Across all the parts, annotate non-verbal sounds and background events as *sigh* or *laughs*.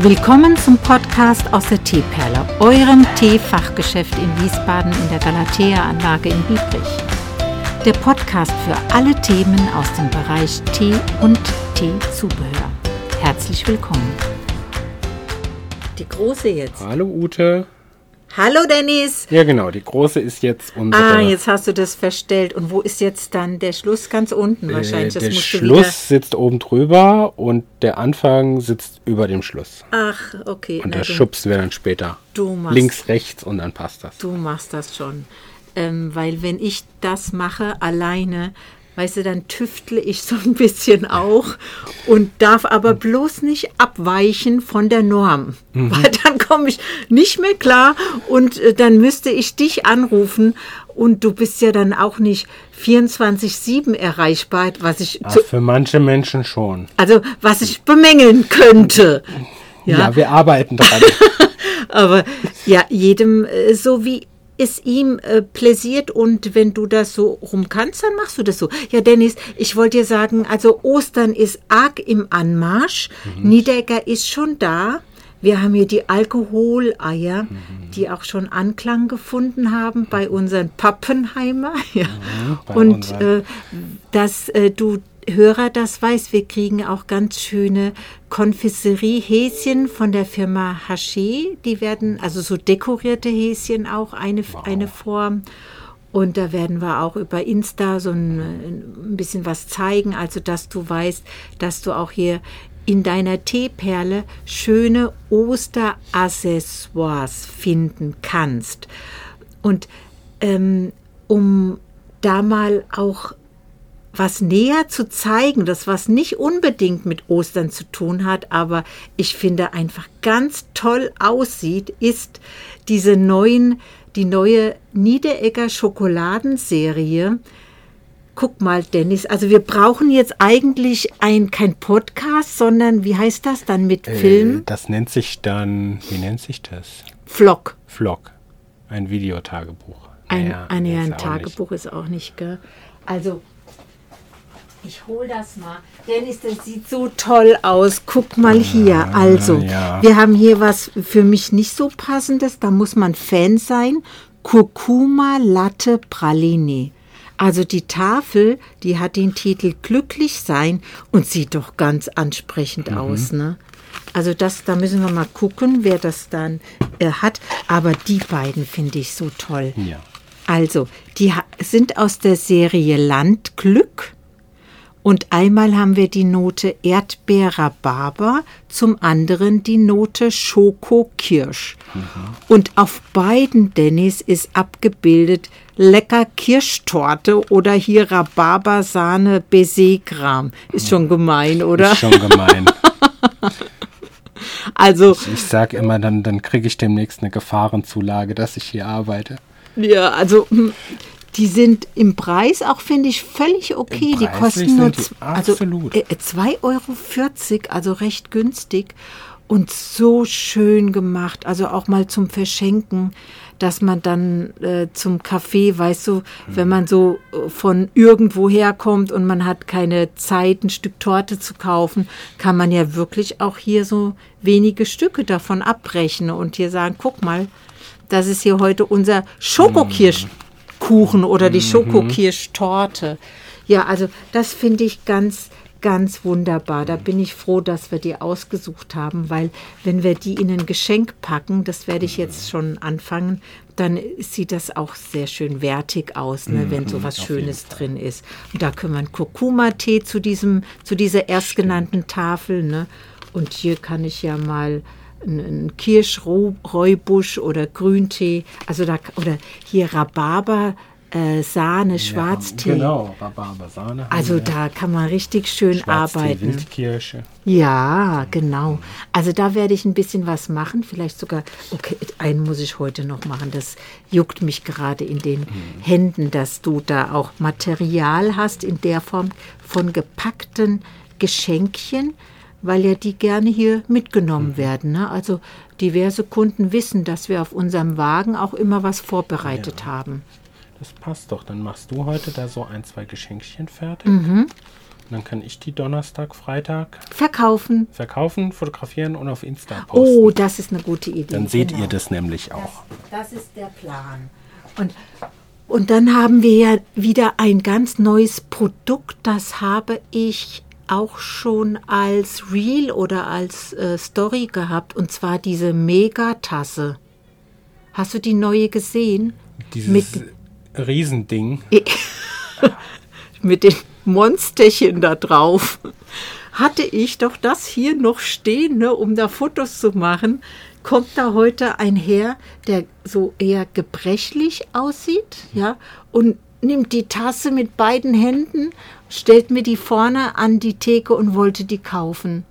Willkommen zum Podcast aus der Teeperle, eurem Teefachgeschäft in Wiesbaden in der Galatea-Anlage in Biebrich. Der Podcast für alle Themen aus dem Bereich Tee und Teezubehör. Herzlich willkommen. Die große jetzt. Hallo Ute. Hallo Dennis. Ja genau, die große ist jetzt unsere... Ah, jetzt hast du das verstellt. Und wo ist jetzt dann der Schluss? Ganz unten wahrscheinlich. Äh, der Schluss sitzt oben drüber und der Anfang sitzt über dem Schluss. Ach, okay. Und der Schubs wäre dann später links, rechts und dann passt das. Du machst das schon. Ähm, weil wenn ich das mache alleine, weißt du, dann tüftle ich so ein bisschen auch und darf aber bloß nicht abweichen von der Norm, mhm. weil dann komme ich nicht mehr klar und äh, dann müsste ich dich anrufen und du bist ja dann auch nicht 24-7 erreichbar, was ich. Ach, für manche Menschen schon. Also, was ich bemängeln könnte. Ja, ja wir arbeiten dran. *laughs* aber ja, jedem äh, so wie es ihm äh, pläsiert und wenn du das so rum kannst, dann machst du das so. Ja, Dennis, ich wollte dir sagen, also Ostern ist arg im Anmarsch. Mhm. Niederegger ist schon da. Wir haben hier die Alkoholeier, mhm. die auch schon Anklang gefunden haben bei unseren Pappenheimer. *laughs* Ja. Mhm, und äh, dass äh, du Hörer das weiß, wir kriegen auch ganz schöne Konfisserie-Häschen von der Firma Haché. Die werden, also so dekorierte Häschen auch, eine, wow. eine Form. Und da werden wir auch über Insta so ein, ein bisschen was zeigen, also dass du weißt, dass du auch hier in deiner Teeperle schöne Osteraccessoires finden kannst. Und ähm, um da mal auch was näher zu zeigen, das was nicht unbedingt mit Ostern zu tun hat, aber ich finde einfach ganz toll aussieht, ist diese neuen, die neue Niederegger Schokoladenserie. Guck mal, Dennis, also wir brauchen jetzt eigentlich ein, kein Podcast, sondern wie heißt das dann mit äh, Film? Das nennt sich dann, wie nennt sich das? Vlog. Vlog. Ein Videotagebuch. Ein, naja, ein, ein Tagebuch nicht. ist auch nicht, gell? Also ich hol das mal. Dennis, das sieht so toll aus. Guck mal hier. Also, ja. wir haben hier was für mich nicht so passendes. Da muss man Fan sein. Kurkuma Latte Praline. Also die Tafel, die hat den Titel Glücklich sein und sieht doch ganz ansprechend mhm. aus, ne? Also das, da müssen wir mal gucken, wer das dann äh, hat. Aber die beiden finde ich so toll. Ja. Also, die sind aus der Serie Landglück. Und einmal haben wir die Note Erdbeer-Rhabarber, zum anderen die Note Schoko-Kirsch. Mhm. Und auf beiden, Dennis, ist abgebildet lecker Kirschtorte oder hier Rhabarbersahne Baiser-Kram. Ist schon gemein, oder? Ist schon gemein. *laughs* also. Ich, ich sage immer, dann, dann kriege ich demnächst eine Gefahrenzulage, dass ich hier arbeite. Ja, also hm, die sind im Preis auch, finde ich, völlig okay. Die kosten nur die also, äh, 2,40 Euro, also recht günstig und so schön gemacht. Also auch mal zum Verschenken, dass man dann äh, zum Kaffee, weißt du, mhm. wenn man so äh, von irgendwo herkommt und man hat keine Zeit, ein Stück Torte zu kaufen, kann man ja wirklich auch hier so wenige Stücke davon abbrechen und hier sagen, guck mal, das ist hier heute unser Schokokirsch. Mhm. Kuchen oder die mhm. Schokokirschtorte. Ja, also das finde ich ganz, ganz wunderbar. Da bin ich froh, dass wir die ausgesucht haben, weil wenn wir die in ein Geschenk packen, das werde ich jetzt schon anfangen, dann sieht das auch sehr schön wertig aus, ne, wenn so mhm, was Schönes drin ist. Und da können wir einen Kurkuma-Tee zu, zu dieser erstgenannten Tafel. Ne? Und hier kann ich ja mal ein Kirschräubusch oder Grüntee, also da, oder hier Rhabarber, äh, Sahne, ja, Schwarztee. Genau, Rhabarber, Sahne. Also da kann man richtig schön arbeiten. Wildkirsche. Ja, genau. Also da werde ich ein bisschen was machen, vielleicht sogar, okay, einen muss ich heute noch machen, das juckt mich gerade in den mhm. Händen, dass du da auch Material hast in der Form von gepackten Geschenkchen weil ja die gerne hier mitgenommen mhm. werden. Ne? Also diverse Kunden wissen, dass wir auf unserem Wagen auch immer was vorbereitet ja. haben. Das passt doch. Dann machst du heute da so ein, zwei Geschenkchen fertig. Mhm. Dann kann ich die Donnerstag, Freitag verkaufen. Verkaufen, fotografieren und auf Insta posten. Oh, das ist eine gute Idee. Dann seht genau. ihr das nämlich auch. Das, das ist der Plan. Und, und dann haben wir ja wieder ein ganz neues Produkt. Das habe ich auch schon als Reel oder als äh, Story gehabt. Und zwar diese Megatasse. Hast du die neue gesehen? Dieses Mit, Riesending. *laughs* Mit den Monsterchen da drauf. Hatte ich doch das hier noch stehen, ne, um da Fotos zu machen. Kommt da heute ein Herr, der so eher gebrechlich aussieht, ja, und nimmt die Tasse mit beiden Händen, stellt mir die vorne an die Theke und wollte die kaufen.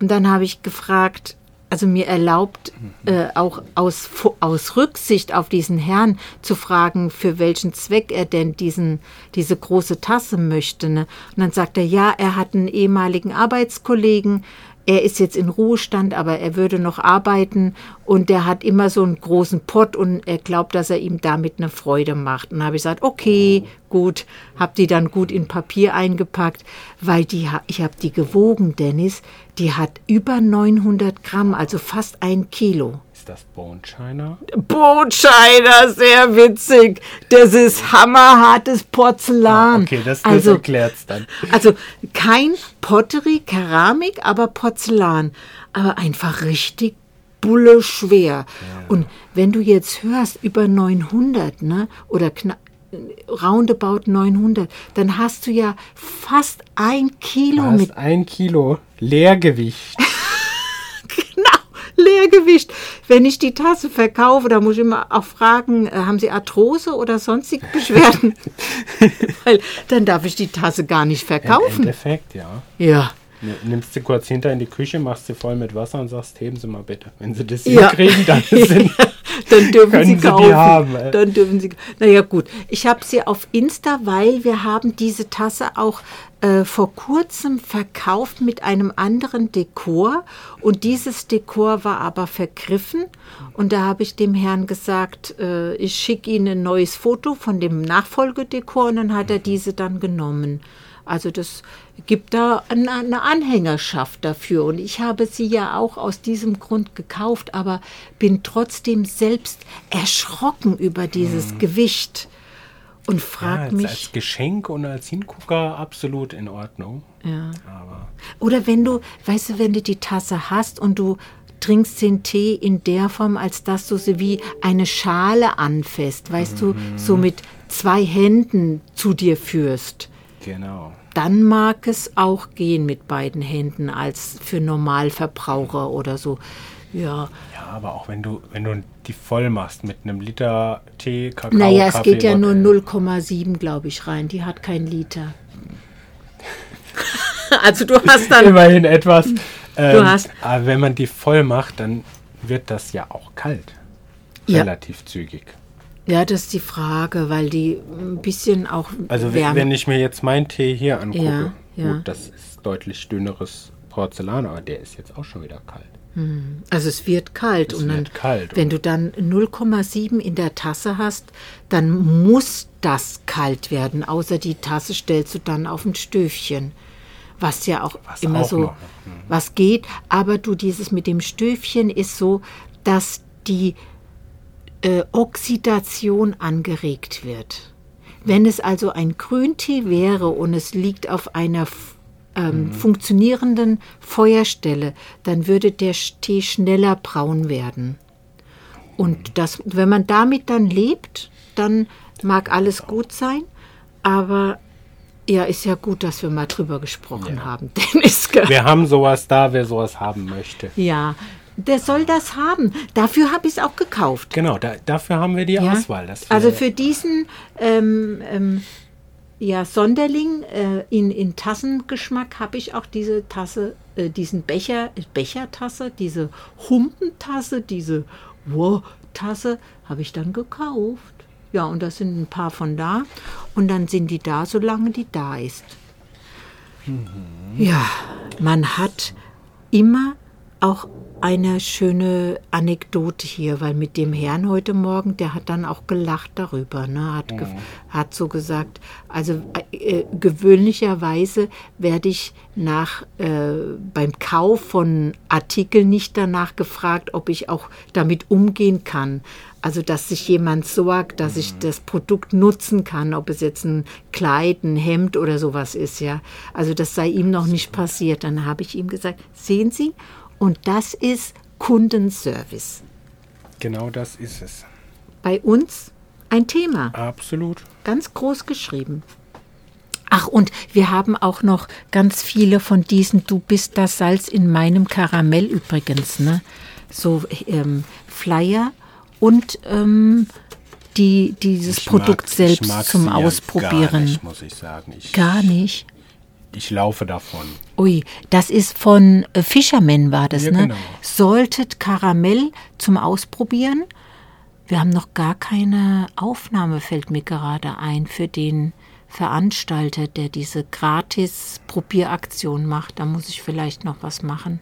Und dann habe ich gefragt, also mir erlaubt, äh, auch aus, aus Rücksicht auf diesen Herrn zu fragen, für welchen Zweck er denn diesen, diese große Tasse möchte. Ne? Und dann sagt er, ja, er hat einen ehemaligen Arbeitskollegen, er ist jetzt in Ruhestand, aber er würde noch arbeiten und der hat immer so einen großen Pott und er glaubt, dass er ihm damit eine Freude macht. Und habe ich gesagt, okay, gut, habe die dann gut in Papier eingepackt, weil die, ich habe die gewogen, Dennis, die hat über 900 Gramm, also fast ein Kilo. Das Bone China? Bone China, sehr witzig. Das ist hammerhartes Porzellan. Ah, okay, das, das also, erklärt's dann. Also kein Pottery, Keramik, aber Porzellan. Aber einfach richtig bulle schwer. Ja. Und wenn du jetzt hörst, über 900, ne, oder knapp, roundabout 900, dann hast du ja fast ein Kilo mit. Ein Kilo Leergewicht. Leergewicht. Wenn ich die Tasse verkaufe, da muss ich immer auch fragen, äh, haben Sie Arthrose oder sonstige *laughs* Beschwerden? *laughs* Weil dann darf ich die Tasse gar nicht verkaufen. Im Endeffekt, ja. Ja. Nimmst du kurz hinter in die Küche, machst sie voll mit Wasser und sagst, heben Sie mal bitte. Wenn Sie das ja. hinkriegen, dann, *laughs* sind, dann dürfen Sie kaufen. Sie haben, dann dürfen Sie. Naja gut, ich habe sie auf Insta, weil wir haben diese Tasse auch äh, vor kurzem verkauft mit einem anderen Dekor und dieses Dekor war aber vergriffen und da habe ich dem Herrn gesagt, äh, ich schicke Ihnen ein neues Foto von dem Nachfolgedekor und dann hat er diese dann genommen. Also das gibt da eine Anhängerschaft dafür. Und ich habe sie ja auch aus diesem Grund gekauft, aber bin trotzdem selbst erschrocken über dieses mhm. Gewicht und frage ja, mich. Als Geschenk und als Hingucker absolut in Ordnung. Ja. Aber Oder wenn du, weißt du, wenn du die Tasse hast und du trinkst den Tee in der Form, als dass du sie wie eine Schale anfasst, weißt mhm. du, so mit zwei Händen zu dir führst. Genau dann mag es auch gehen mit beiden Händen als für Normalverbraucher oder so. Ja. Ja, aber auch wenn du, wenn du die voll machst mit einem Liter Tee, Kakao. Naja, es Kaffee, geht ja nur 0,7, glaube ich, rein. Die hat kein Liter. *laughs* also du hast dann. Immerhin etwas. Ähm, du hast. Aber wenn man die voll macht, dann wird das ja auch kalt. Relativ ja. zügig. Ja, das ist die Frage, weil die ein bisschen auch. Also wärme. wenn ich mir jetzt meinen Tee hier angucke, ja, ja. gut, das ist deutlich dünneres Porzellan, aber der ist jetzt auch schon wieder kalt. Hm. Also es wird kalt es und dann, kalt wenn du dann 0,7 in der Tasse hast, dann muss das kalt werden. Außer die Tasse stellst du dann auf ein Stöfchen, was ja auch was immer auch so noch. Hm. was geht. Aber du dieses mit dem Stöfchen ist so, dass die äh, Oxidation angeregt wird. Wenn es also ein Grüntee wäre und es liegt auf einer ähm, mhm. funktionierenden Feuerstelle, dann würde der Tee schneller braun werden. Und mhm. das, wenn man damit dann lebt, dann mag alles gut sein, aber ja, ist ja gut, dass wir mal drüber gesprochen ja. haben, *laughs* Dennis. Wir haben sowas da, wer sowas haben möchte. Ja, der soll das haben. Dafür habe ich es auch gekauft. Genau, da, dafür haben wir die ja? Auswahl. also für diesen ähm, ähm, ja, Sonderling äh, in, in Tassengeschmack habe ich auch diese Tasse, äh, diesen Becher, Bechertasse, diese Humpentasse, diese Wow-Tasse habe ich dann gekauft. Ja, und da sind ein paar von da. Und dann sind die da, solange die da ist. Mhm. Ja, man hat immer auch eine schöne Anekdote hier, weil mit dem Herrn heute Morgen, der hat dann auch gelacht darüber, ne? hat, mhm. hat so gesagt, also äh, gewöhnlicherweise werde ich nach äh, beim Kauf von Artikeln nicht danach gefragt, ob ich auch damit umgehen kann. Also dass sich jemand sorgt, dass ich mhm. das Produkt nutzen kann, ob es jetzt ein Kleid, ein Hemd oder sowas ist, ja. Also das sei ihm noch nicht passiert. Dann habe ich ihm gesagt, sehen Sie, und das ist Kundenservice. Genau das ist es. Bei uns ein Thema. Absolut. Ganz groß geschrieben. Ach, und wir haben auch noch ganz viele von diesen Du bist das Salz in meinem Karamell übrigens, ne? So ähm, Flyer und ähm, die, dieses ich Produkt mag, selbst zum Ausprobieren. Gar nicht, muss ich sagen. Ich, gar nicht ich laufe davon. Ui, das ist von äh, Fisherman war das, ja, ne? Genau. Solltet Karamell zum Ausprobieren. Wir haben noch gar keine Aufnahme, fällt mir gerade ein, für den Veranstalter, der diese Gratis-Probieraktion macht. Da muss ich vielleicht noch was machen.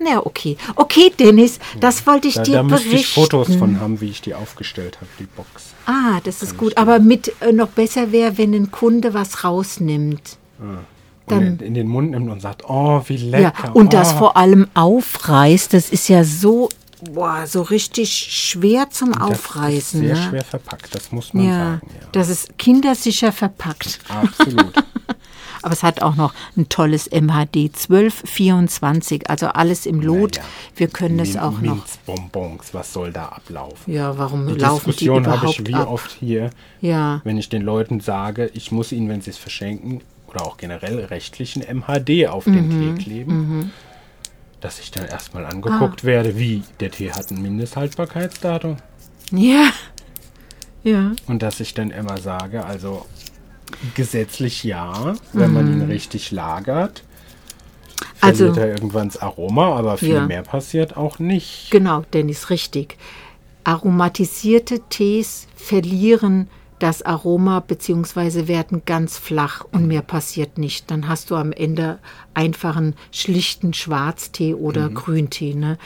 Na ja, okay. Okay, Dennis, das wollte ich da, dir da berichten. Da müsste ich Fotos von haben, wie ich die aufgestellt habe, die Box. Ah, das ist gut. Aber mit äh, noch besser wäre, wenn ein Kunde was rausnimmt. Ah dann, in, den Mund nimmt und sagt, oh, wie lecker. Ja, und oh. das vor allem aufreißt, das ist ja so, boah, so richtig schwer zum das Aufreißen. sehr ne? schwer verpackt, das muss man ja, sagen. Ja, das ist kindersicher verpackt. Absolut. *laughs* Aber es hat auch noch ein tolles MHD 1224, also alles im Lot. Ja. Wir können es auch noch. Minzbonbons, was soll da ablaufen? Ja, warum die laufen Diskussion die überhaupt habe ich wie ab? oft hier, ja. wenn ich den Leuten sage, ich muss ihnen, wenn sie es verschenken, oder auch generell rechtlichen MHD auf den mhm. Tee kleben. Mhm. Dass ich dann erstmal angeguckt ah. werde, wie der Tee hat ein Mindesthaltbarkeitsdatum. Ja. Ja. Und dass ich dann immer sage, also gesetzlich ja, wenn mhm. man ihn mhm. richtig lagert, verliert also, er irgendwann das Aroma, aber viel ja. mehr passiert auch nicht. Genau, Dennis, richtig. Aromatisierte Tees verlieren das Aroma bzw. werden ganz flach und mehr passiert nicht. Dann hast du am Ende einfach einen schlichten Schwarztee oder mhm. Grüntee. Ne?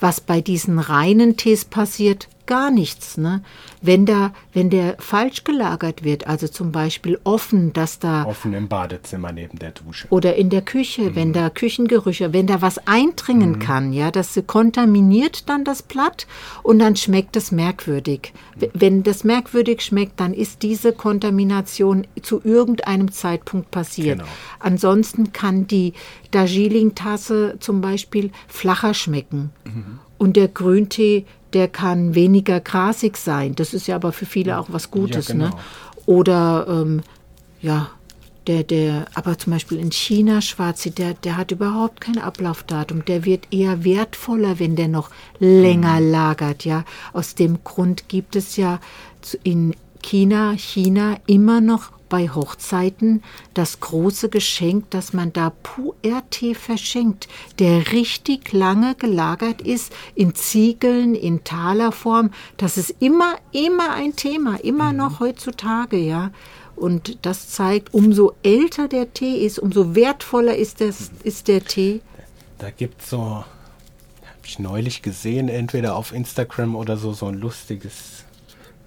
Was bei diesen reinen Tees passiert, gar nichts. Ne? Wenn, da, wenn der falsch gelagert wird, also zum Beispiel offen, dass da. Offen im Badezimmer neben der Dusche. Oder in der Küche, mhm. wenn da Küchengerüche, wenn da was eindringen mhm. kann, ja, das kontaminiert dann das Blatt und dann schmeckt es merkwürdig. Mhm. Wenn das merkwürdig schmeckt, dann ist diese Kontamination zu irgendeinem Zeitpunkt passiert. Genau. Ansonsten kann die Darjeeling-Tasse zum Beispiel flacher schmecken. Mhm. Und der Grüntee der kann weniger grasig sein. Das ist ja aber für viele auch was Gutes. Ja, genau. ne? Oder ähm, ja, der, der, aber zum Beispiel in China Schwarze, der, der hat überhaupt kein Ablaufdatum. Der wird eher wertvoller, wenn der noch länger mhm. lagert. Ja, aus dem Grund gibt es ja in China, China immer noch bei Hochzeiten das große Geschenk, dass man da Puer-Tee verschenkt, der richtig lange gelagert ist, in Ziegeln, in Talerform. Das ist immer, immer ein Thema, immer mhm. noch heutzutage, ja. Und das zeigt, umso älter der Tee ist, umso wertvoller ist, das, ist der Tee. Da gibt es so, habe ich neulich gesehen, entweder auf Instagram oder so, so ein lustiges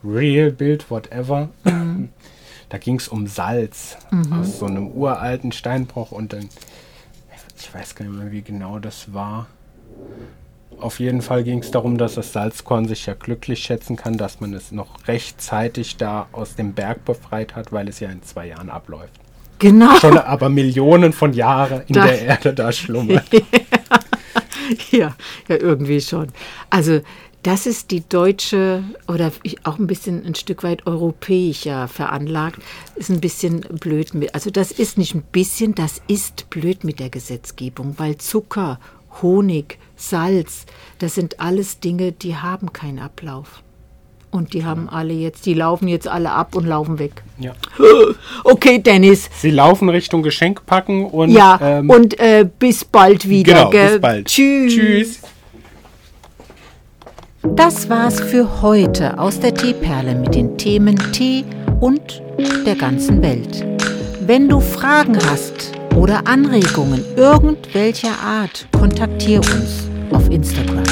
Real-Bild, whatever. Mhm. *clears throat* Da ging es um Salz mhm. aus so einem uralten Steinbruch und dann, ich weiß gar nicht mehr, wie genau das war. Auf jeden Fall ging es darum, dass das Salzkorn sich ja glücklich schätzen kann, dass man es noch rechtzeitig da aus dem Berg befreit hat, weil es ja in zwei Jahren abläuft. Genau. Schon aber Millionen von Jahren in da, der Erde da schlummert. *laughs* ja, ja, irgendwie schon. Also das ist die deutsche oder auch ein bisschen ein Stück weit europäischer veranlagt. Ist ein bisschen blöd mit. Also das ist nicht ein bisschen, das ist blöd mit der Gesetzgebung, weil Zucker, Honig, Salz, das sind alles Dinge, die haben keinen Ablauf. Und die haben alle jetzt, die laufen jetzt alle ab und laufen weg. Ja. *gasps* Okay, Dennis. Sie laufen Richtung Geschenk packen und. Ja, ähm, und äh, bis bald wieder. Genau, gell? bis bald. Tschüss. Tschüss. Das war's für heute aus der Teeperle mit den Themen Tee und der ganzen Welt. Wenn du Fragen hast oder Anregungen irgendwelcher Art, kontaktiere uns auf Instagram.